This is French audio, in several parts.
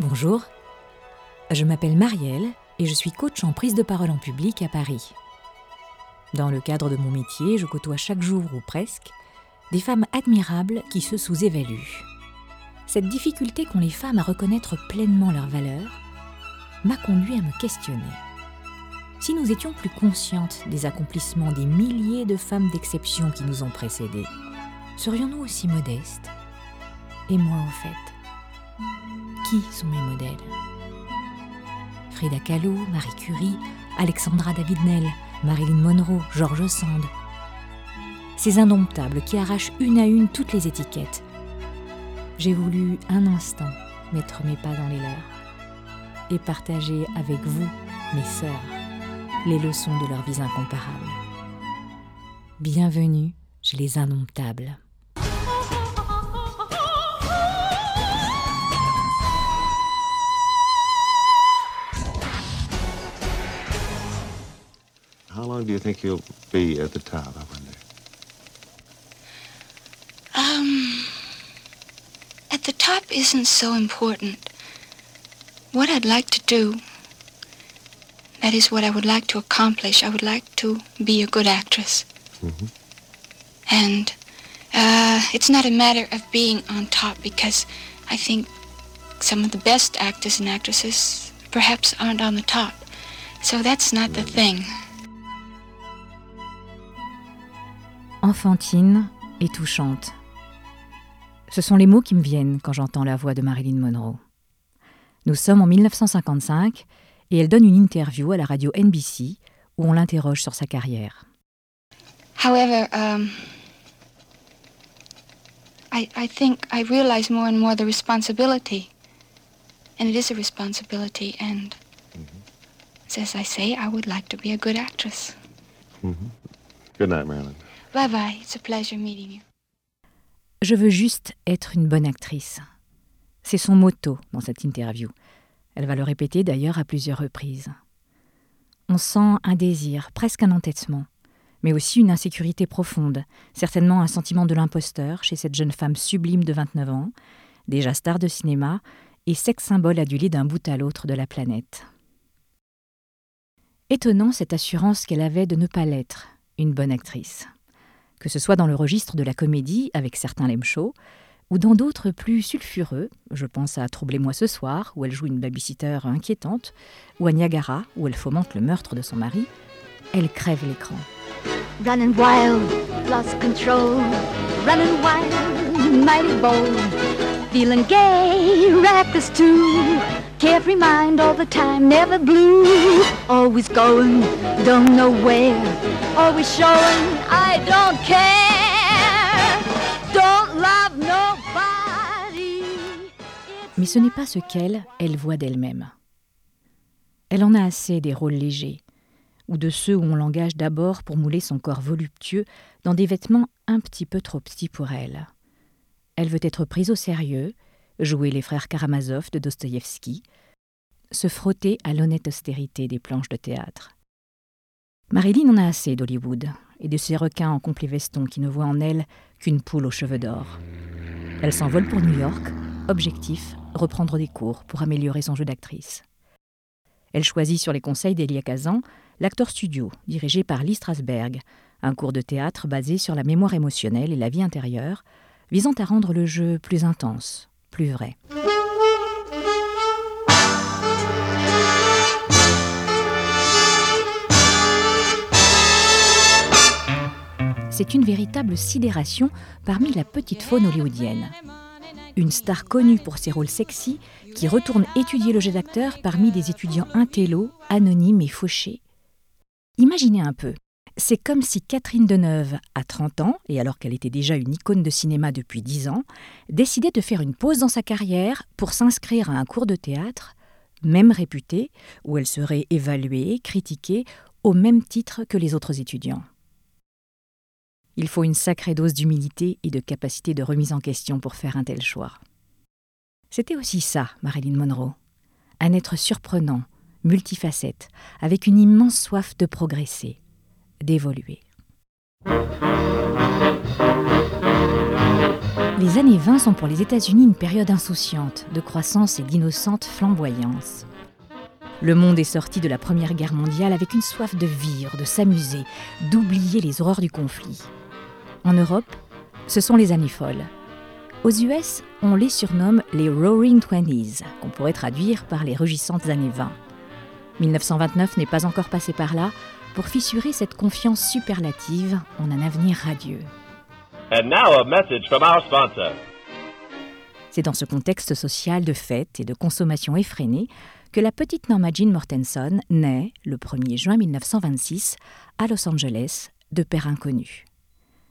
Bonjour, je m'appelle Marielle et je suis coach en prise de parole en public à Paris. Dans le cadre de mon métier, je côtoie chaque jour ou presque des femmes admirables qui se sous-évaluent. Cette difficulté qu'ont les femmes à reconnaître pleinement leur valeur m'a conduit à me questionner. Si nous étions plus conscientes des accomplissements des milliers de femmes d'exception qui nous ont précédées, serions-nous aussi modestes? Et moi, au fait, qui sont mes modèles Frida Kahlo, Marie Curie, Alexandra David-Nel, Marilyn Monroe, George Sand. Ces indomptables qui arrachent une à une toutes les étiquettes. J'ai voulu un instant mettre mes pas dans les leurs et partager avec vous, mes sœurs, les leçons de leurs vies incomparables. Bienvenue chez les indomptables. Do you think you'll be at the top, I wonder? Um, at the top isn't so important. What I'd like to do, that is what I would like to accomplish. I would like to be a good actress. Mhm. And uh, it's not a matter of being on top because I think some of the best actors and actresses perhaps aren't on the top. So that's not the thing. Enfantine et touchante. Ce sont les mots qui me viennent quand j'entends la voix de Marilyn Monroe. Nous sommes en 1955 et elle donne une interview à la radio NBC où on l'interroge sur sa carrière. However, um, I, I think I realize more and more the responsibility. And it is a responsibility. And as I say, I would like to be a good actress. Good night, Marilyn. Bye bye. It's a pleasure meeting you. Je veux juste être une bonne actrice. C'est son motto dans cette interview. Elle va le répéter d'ailleurs à plusieurs reprises. On sent un désir, presque un entêtement, mais aussi une insécurité profonde, certainement un sentiment de l'imposteur chez cette jeune femme sublime de 29 ans, déjà star de cinéma et sex symbole adulé d'un bout à l'autre de la planète. Étonnant cette assurance qu'elle avait de ne pas l'être, une bonne actrice. Que ce soit dans le registre de la comédie avec certains lame shows, ou dans d'autres plus sulfureux, je pense à Troublez-moi ce soir, où elle joue une babysitter inquiétante, ou à Niagara, où elle fomente le meurtre de son mari, elle crève l'écran. Running wild, lost control. Running wild, mighty bold. Feeling gay, too. Carefree mind all the time, never blue. Always going, don't know where. Always showing, I don't care. Don't love nobody. Mais ce n'est pas ce qu'elle, elle voit d'elle-même. Elle en a assez des rôles légers, ou de ceux où on l'engage d'abord pour mouler son corps voluptueux dans des vêtements un petit peu trop petits pour elle. Elle veut être prise au sérieux, jouer les frères Karamazov de Dostoïevski, se frotter à l'honnête austérité des planches de théâtre. Marilyn en a assez d'Hollywood et de ces requins en complet veston qui ne voient en elle qu'une poule aux cheveux d'or. Elle s'envole pour New York, objectif, reprendre des cours pour améliorer son jeu d'actrice. Elle choisit sur les conseils d'Elia Kazan l'acteur studio, dirigé par Lee Strasberg, un cours de théâtre basé sur la mémoire émotionnelle et la vie intérieure, visant à rendre le jeu plus intense, plus vrai. C'est une véritable sidération parmi la petite faune hollywoodienne. Une star connue pour ses rôles sexy qui retourne étudier le jeu d'acteur parmi des étudiants intello, anonymes et fauchés. Imaginez un peu. C'est comme si Catherine Deneuve, à 30 ans, et alors qu'elle était déjà une icône de cinéma depuis 10 ans, décidait de faire une pause dans sa carrière pour s'inscrire à un cours de théâtre, même réputé, où elle serait évaluée, critiquée, au même titre que les autres étudiants. Il faut une sacrée dose d'humilité et de capacité de remise en question pour faire un tel choix. C'était aussi ça, Marilyn Monroe. Un être surprenant, multifacette, avec une immense soif de progresser, d'évoluer. Les années 20 sont pour les États-Unis une période insouciante, de croissance et d'innocente flamboyance. Le monde est sorti de la Première Guerre mondiale avec une soif de vivre, de s'amuser, d'oublier les horreurs du conflit. En Europe, ce sont les années folles. Aux US, on les surnomme les Roaring Twenties, qu'on pourrait traduire par les rugissantes années 20. 1929 n'est pas encore passé par là pour fissurer cette confiance superlative en un avenir radieux. And now a message from our sponsor. C'est dans ce contexte social de fête et de consommation effrénée que la petite Norma Jean Mortenson naît, le 1er juin 1926, à Los Angeles, de père inconnu.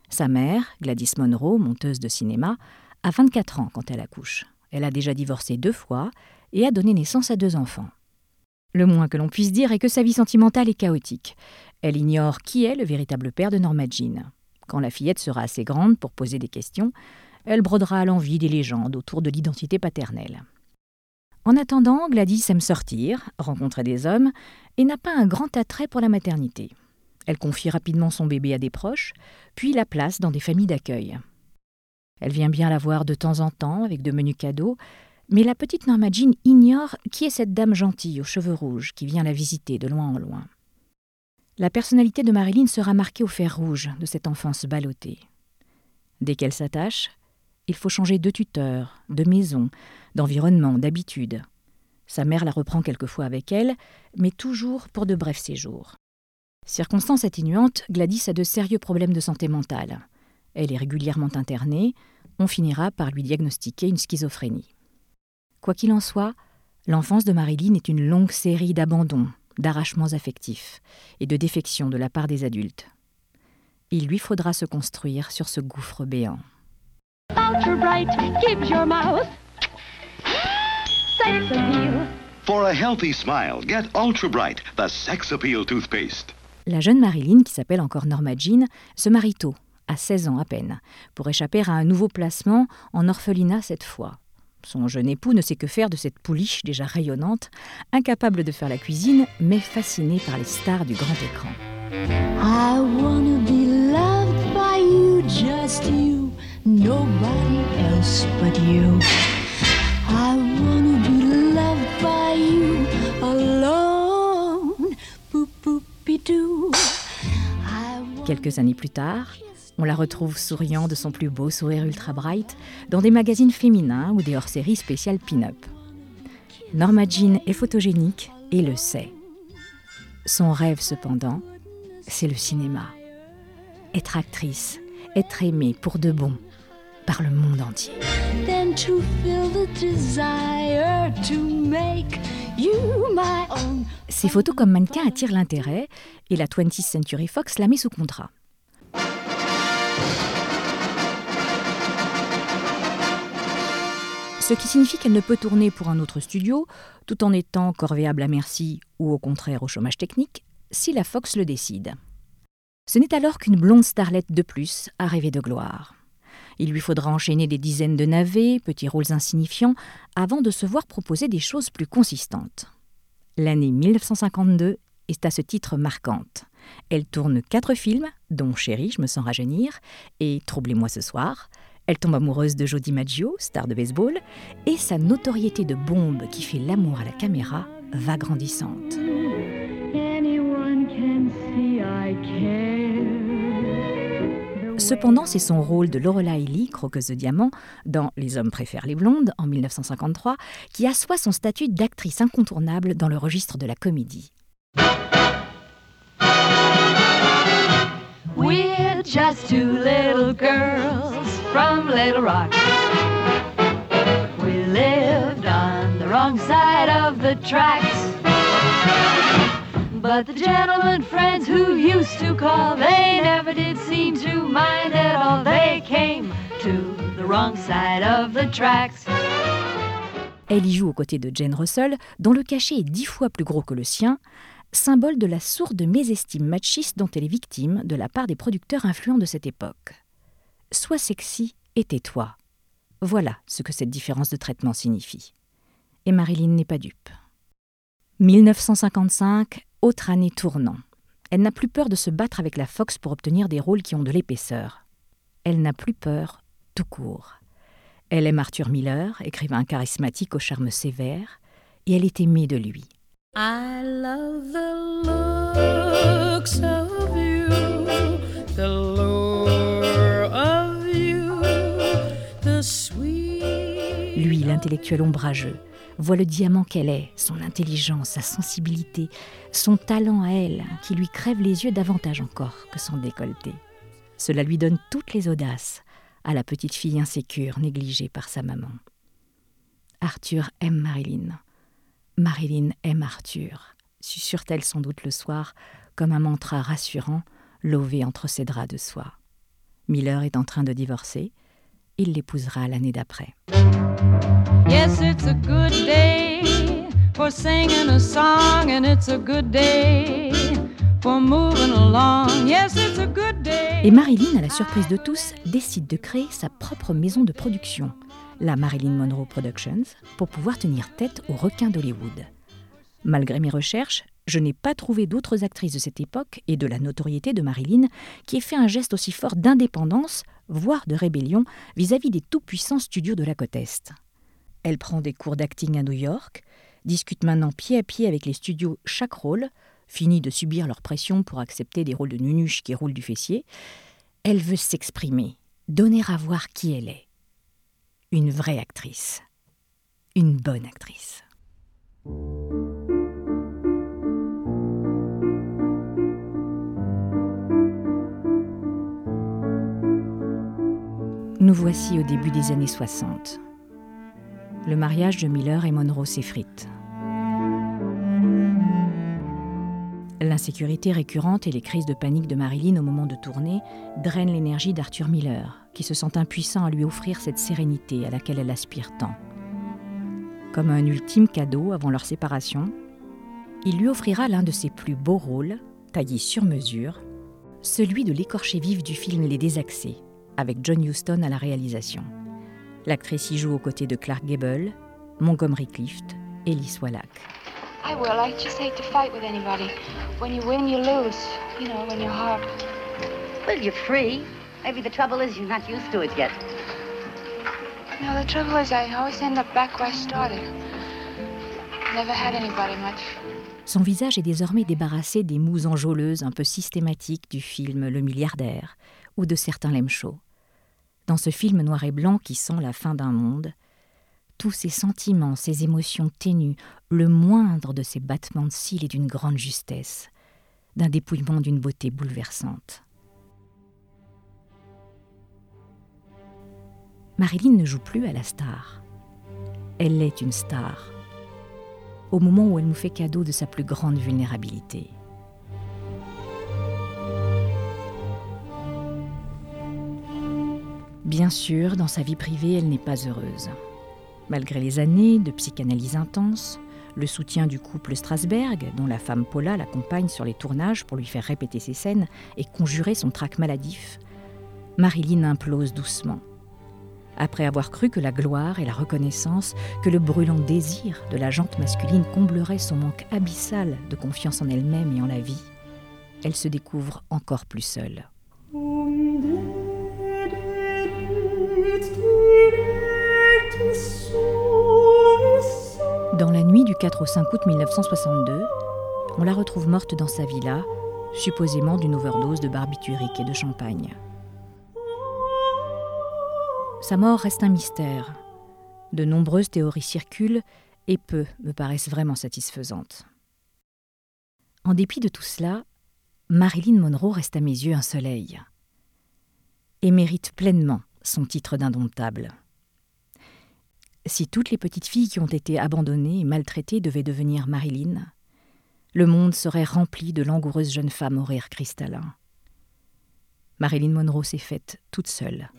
Sa mère, Gladys Monroe, monteuse de cinéma, a 24 ans quand elle accouche. Elle a déjà divorcé deux fois et a donné naissance à deux enfants. Le moins que l'on puisse dire est que sa vie sentimentale est chaotique. Elle ignore qui est le véritable père de Norma Jean. Quand la fillette sera assez grande pour poser des questions, elle brodera à l'envie des légendes autour de l'identité paternelle. En attendant, Gladys aime sortir, rencontrer des hommes, et n'a pas un grand attrait pour la maternité. Elle confie rapidement son bébé à des proches, puis la place dans des familles d'accueil. Elle vient bien la voir de temps en temps avec de menus cadeaux, mais la petite Norma Jean ignore qui est cette dame gentille aux cheveux rouges qui vient la visiter de loin en loin. La personnalité de Marilyn sera marquée au fer rouge de cette enfance ballottée. Dès qu'elle s'attache, il faut changer de tuteur, de maison, d'environnement, d'habitude. Sa mère la reprend quelquefois avec elle, mais toujours pour de brefs séjours. Circonstance atténuante, Gladys a de sérieux problèmes de santé mentale. Elle est régulièrement internée, on finira par lui diagnostiquer une schizophrénie. Quoi qu'il en soit, l'enfance de Marilyn est une longue série d'abandons, d'arrachements affectifs et de défections de la part des adultes. Il lui faudra se construire sur ce gouffre béant. For a healthy smile, get Ultra Bright, the sex appeal toothpaste. La jeune Marilyn, qui s'appelle encore Norma Jean, se marie tôt, à 16 ans à peine, pour échapper à un nouveau placement en orphelinat cette fois. Son jeune époux ne sait que faire de cette pouliche déjà rayonnante, incapable de faire la cuisine, mais fasciné par les stars du grand écran. I wanna be loved by you, just you, nobody else but you. I wanna be loved by you alone. Boop boop doo. Quelques années plus tard, on la retrouve souriant de son plus beau sourire ultra bright dans des magazines féminins ou des hors-séries spéciales pin-up. Norma Jean est photogénique et le sait. Son rêve, cependant, c'est le cinéma. Être actrice, être aimée pour de bon par le monde entier. Then to feel the desire to make you my own. Ses photos comme mannequin attirent l'intérêt et la 20th Century Fox la met sous contrat. Ce qui signifie qu'elle ne peut tourner pour un autre studio, tout en étant corvéable à merci ou au contraire au chômage technique, si la Fox le décide. Ce n'est alors qu'une blonde starlette de plus à rêver de gloire. Il lui faudra enchaîner des dizaines de navets, petits rôles insignifiants, avant de se voir proposer des choses plus consistantes. L'année 1952 est à ce titre marquante. Elle tourne quatre films, dont Chérie, je me sens rajeunir, et Troublez-moi ce soir. Elle tombe amoureuse de Jody Maggio, star de baseball, et sa notoriété de bombe qui fait l'amour à la caméra va grandissante. Cependant, c'est son rôle de Lorelai Lee, croqueuse de diamants, dans Les hommes préfèrent les blondes, en 1953, qui assoit son statut d'actrice incontournable dans le registre de la comédie. We're just two little girls from Little Rock. We lived on the wrong side of the tracks. But the gentlemen friends who used to call, they never did seem to mind at all. They came to the wrong side of the tracks. Elle y joue aux côtés de Jane Russell, dont le cachet est dix fois plus gros que le sien, symbole de la sourde mésestime machiste dont elle est victime de la part des producteurs influents de cette époque. Sois sexy et tais-toi. Voilà ce que cette différence de traitement signifie. Et Marilyn n'est pas dupe. 1955, autre année tournant. Elle n'a plus peur de se battre avec la Fox pour obtenir des rôles qui ont de l'épaisseur. Elle n'a plus peur, tout court. Elle aime Arthur Miller, écrivain charismatique au charme sévère, et elle est aimée de lui. I love the looks l'intellectuel ombrageux, voit le diamant qu'elle est, son intelligence, sa sensibilité, son talent à elle, qui lui crève les yeux davantage encore que son décolleté. Cela lui donne toutes les audaces à la petite fille insécure, négligée par sa maman. Arthur aime Marilyn. Marilyn aime Arthur, susurre-t-elle sans doute le soir, comme un mantra rassurant, lové entre ses draps de soie. Miller est en train de divorcer. Il l'épousera l'année d'après. Yes, it's a good day for singing a song, and it's a good day for moving along. Yes, it's a good day. Et Marilyn, à la surprise de tous, décide de créer sa propre maison de production, la Marilyn Monroe Productions, pour pouvoir tenir tête aux requins d'Hollywood. Malgré mes recherches, je n'ai pas trouvé d'autres actrices de cette époque et de la notoriété de Marilyn qui aient fait un geste aussi fort d'indépendance, voire de rébellion, vis-à-vis des tout-puissants studios de la côte Est. Elle prend des cours d'acting à New York, discute maintenant pied à pied avec les studios chaque rôle, finit de subir leur pression pour accepter des rôles de nunuche qui roulent du fessier. Elle veut s'exprimer, donner à voir qui elle est. Une vraie actrice. Une bonne actrice. Nous voici au début des années 60. Le mariage de Miller et Monroe s'effrite. L'insécurité récurrente et les crises de panique de Marilyn au moment de tourner drainent l'énergie d'Arthur Miller, qui se sent impuissant à lui offrir cette sérénité à laquelle elle aspire tant. Comme un ultime cadeau avant leur séparation, il lui offrira l'un de ses plus beaux rôles, taillé sur mesure, celui de l'écorché vif du film Les Désaxés, avec John Huston à la réalisation. L'actrice y joue aux côtés de Clark Gable, Montgomery Clift et Lee Wallach. I will. I just hate to fight with anybody. When you win, you lose. You know, when you're hard. Well, you're free. Maybe the trouble is you're not used to it yet. No, the trouble is I always end up back where I started. Never had anybody much. Son visage est désormais débarrassé des moues enjôleuses un peu systématiques du film Le milliardaire ou de certains shows. Dans ce film noir et blanc qui sent la fin d'un monde, tous ces sentiments, ces émotions ténues, le moindre de ces battements de cils est d'une grande justesse, d'un dépouillement d'une beauté bouleversante. Marilyn ne joue plus à la star. Elle est une star, au moment où elle nous fait cadeau de sa plus grande vulnérabilité. Bien sûr, dans sa vie privée, elle n'est pas heureuse. Malgré les années de psychanalyse intense, le soutien du couple Strasberg, dont la femme Paula l'accompagne sur les tournages pour lui faire répéter ses scènes et conjurer son trac maladif, Marilyn implose doucement. Après avoir cru que la gloire et la reconnaissance, que le brûlant désir de la jante masculine comblerait son manque abyssal de confiance en elle-même et en la vie, elle se découvre encore plus seule. Dans la nuit du 4 au 5 août 1962, on la retrouve morte dans sa villa, supposément d'une overdose de barbiturique et de champagne. Sa mort reste un mystère. De nombreuses théories circulent et peu me paraissent vraiment satisfaisantes. En dépit de tout cela, Marilyn Monroe reste à mes yeux un soleil et mérite pleinement son titre d'indomptable. Si toutes les petites filles qui ont été abandonnées et maltraitées devaient devenir Marilyn, le monde serait rempli de langoureuses jeunes femmes au rire cristallin. Marilyn Monroe s'est faite toute seule.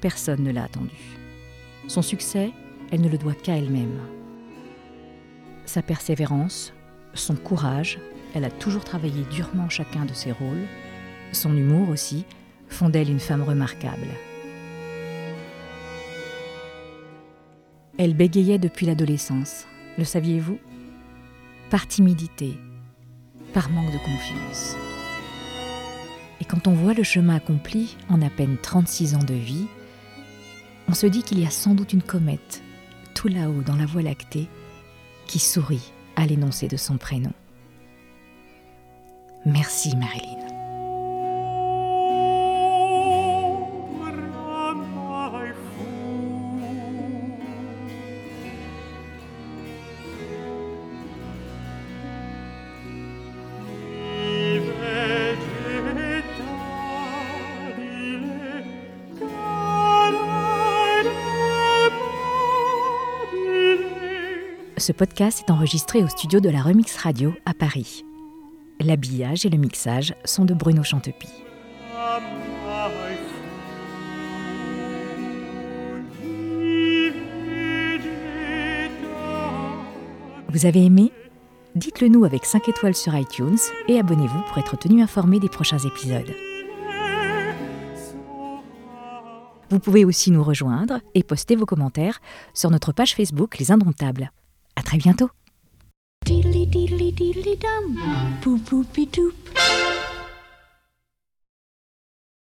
Personne ne l'a attendue. Son succès, elle ne le doit qu'à elle-même. Sa persévérance, son courage, elle a toujours travaillé durement chacun de ses rôles, son humour aussi, font d'elle une femme remarquable. Elle bégayait depuis l'adolescence, le saviez-vous? Par timidité, par manque de confiance. Et quand on voit le chemin accompli en à peine 36 ans de vie, on se dit qu'il y a sans doute une comète, tout là-haut dans la Voie lactée, qui sourit à l'énoncé de son prénom. Merci Marilyn. Ce podcast est enregistré au studio de la Remix Radio à Paris. L'habillage et le mixage sont de Bruno Chantepie. Vous avez aimé? Dites-le nous avec 5 étoiles sur iTunes et abonnez-vous pour être tenu informé des prochains épisodes. Vous pouvez aussi nous rejoindre et poster vos commentaires sur notre page Facebook Les Indomptables. À très bientôt.